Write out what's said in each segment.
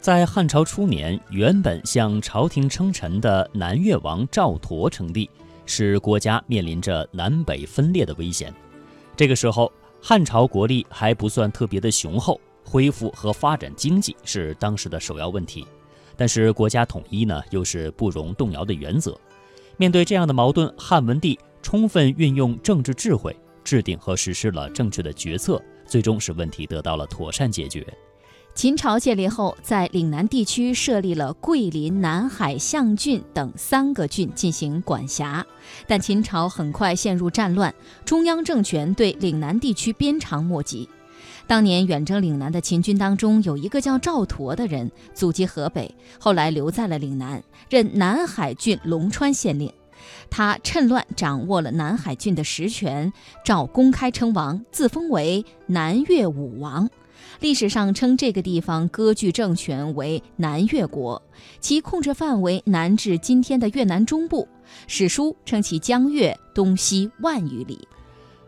在汉朝初年，原本向朝廷称臣的南越王赵佗称帝，使国家面临着南北分裂的危险。这个时候，汉朝国力还不算特别的雄厚，恢复和发展经济是当时的首要问题。但是国家统一呢，又是不容动摇的原则。面对这样的矛盾，汉文帝充分运用政治智慧，制定和实施了正确的决策，最终使问题得到了妥善解决。秦朝建立后，在岭南地区设立了桂林、南海、象郡等三个郡进行管辖，但秦朝很快陷入战乱，中央政权对岭南地区鞭长莫及。当年远征岭南的秦军当中，有一个叫赵佗的人，祖籍河北，后来留在了岭南，任南海郡龙川县令。他趁乱掌握了南海郡的实权，赵公开称王，自封为南越武王。历史上称这个地方割据政权为南越国，其控制范围南至今天的越南中部。史书称其疆越东西万余里。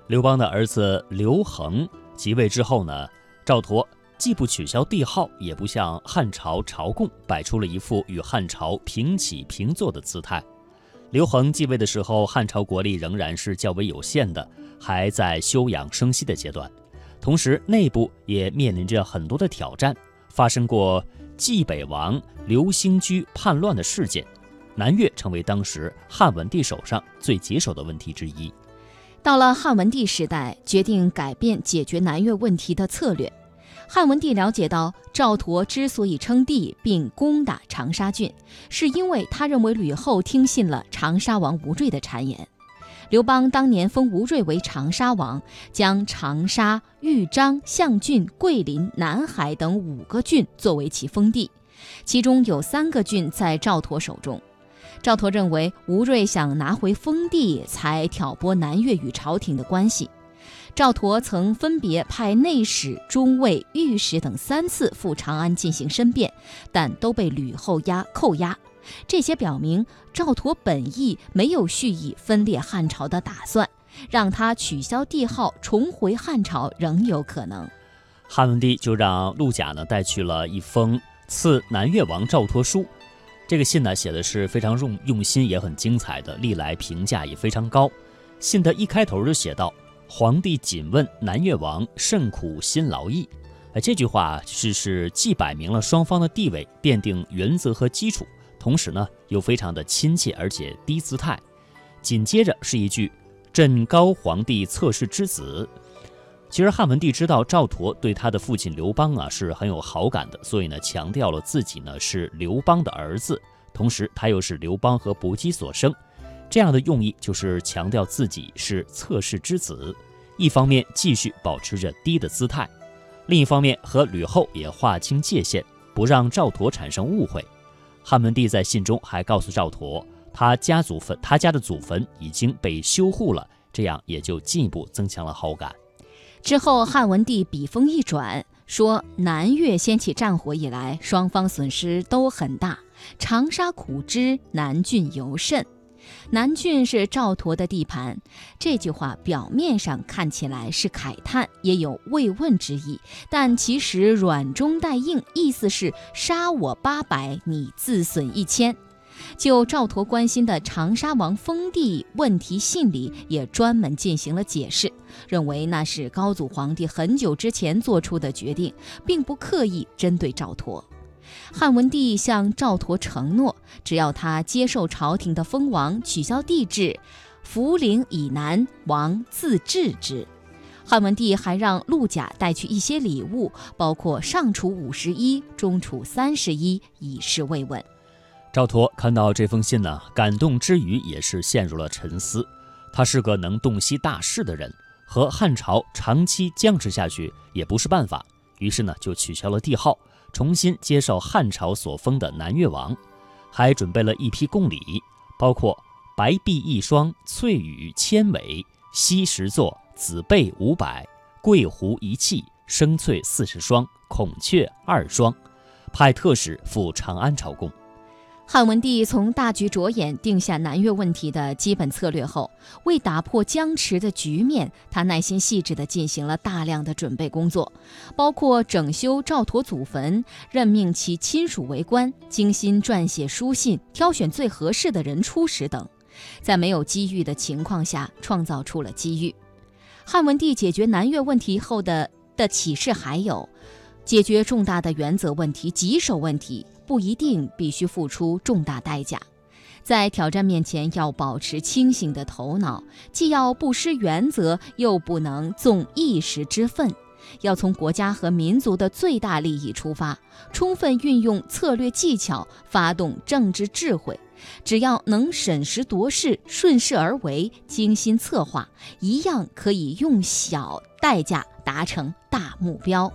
刘邦的儿子刘恒即位之后呢，赵佗既不取消帝号，也不向汉朝朝贡，摆出了一副与汉朝平起平坐的姿态。刘恒继位的时候，汉朝国力仍然是较为有限的，还在休养生息的阶段。同时，内部也面临着很多的挑战，发生过冀北王刘兴居叛乱的事件，南越成为当时汉文帝手上最棘手的问题之一。到了汉文帝时代，决定改变解决南越问题的策略。汉文帝了解到，赵佗之所以称帝并攻打长沙郡，是因为他认为吕后听信了长沙王吴芮的谗言。刘邦当年封吴芮为长沙王，将长沙、豫章、象郡、桂林、南海等五个郡作为其封地，其中有三个郡在赵佗手中。赵佗认为吴芮想拿回封地，才挑拨南越与朝廷的关系。赵佗曾分别派内史、中尉、御史等三次赴长安进行申辩，但都被吕后押扣押。这些表明赵佗本意没有蓄意分裂汉朝的打算，让他取消帝号重回汉朝仍有可能。汉文帝就让陆贾呢带去了一封赐南越王赵佗书，这个信呢写的是非常用用心，也很精彩的，历来评价也非常高。信的一开头就写道：“皇帝谨问南越王甚苦辛劳役。”哎，这句话是是既摆明了双方的地位，奠定原则和基础。同时呢，又非常的亲切，而且低姿态。紧接着是一句“朕高皇帝侧室之子”。其实汉文帝知道赵佗对他的父亲刘邦啊是很有好感的，所以呢强调了自己呢是刘邦的儿子，同时他又是刘邦和薄姬所生，这样的用意就是强调自己是侧室之子。一方面继续保持着低的姿态，另一方面和吕后也划清界限，不让赵佗产生误会。汉文帝在信中还告诉赵佗，他家祖坟，他家的祖坟已经被修护了，这样也就进一步增强了好感。之后，汉文帝笔锋一转，说：“南越掀起战火以来，双方损失都很大，长沙苦之，南郡尤甚。”南郡是赵佗的地盘，这句话表面上看起来是慨叹，也有慰问之意，但其实软中带硬，意思是杀我八百，你自损一千。就赵佗关心的长沙王封地问题，信里也专门进行了解释，认为那是高祖皇帝很久之前做出的决定，并不刻意针对赵佗。汉文帝向赵佗承诺，只要他接受朝廷的封王，取消帝制，涪陵以南王自治之。汉文帝还让陆贾带去一些礼物，包括上储五十一，中储三十一，以示慰问。赵佗看到这封信呢，感动之余也是陷入了沉思。他是个能洞悉大势的人，和汉朝长期僵持下去也不是办法，于是呢，就取消了帝号。重新接受汉朝所封的南越王，还准备了一批贡礼，包括白璧一双、翠羽千尾、锡石座、紫贝五百、桂湖一器、生翠四十双、孔雀二双，派特使赴长安朝贡。汉文帝从大局着眼，定下南越问题的基本策略后，为打破僵持的局面，他耐心细致地进行了大量的准备工作，包括整修赵佗祖坟、任命其亲属为官、精心撰写书信、挑选最合适的人出使等，在没有机遇的情况下，创造出了机遇。汉文帝解决南越问题后的的启示还有：解决重大的原则问题、棘手问题。不一定必须付出重大代价，在挑战面前要保持清醒的头脑，既要不失原则，又不能纵一时之愤，要从国家和民族的最大利益出发，充分运用策略技巧，发动政治智慧。只要能审时度势、顺势而为、精心策划，一样可以用小代价达成大目标。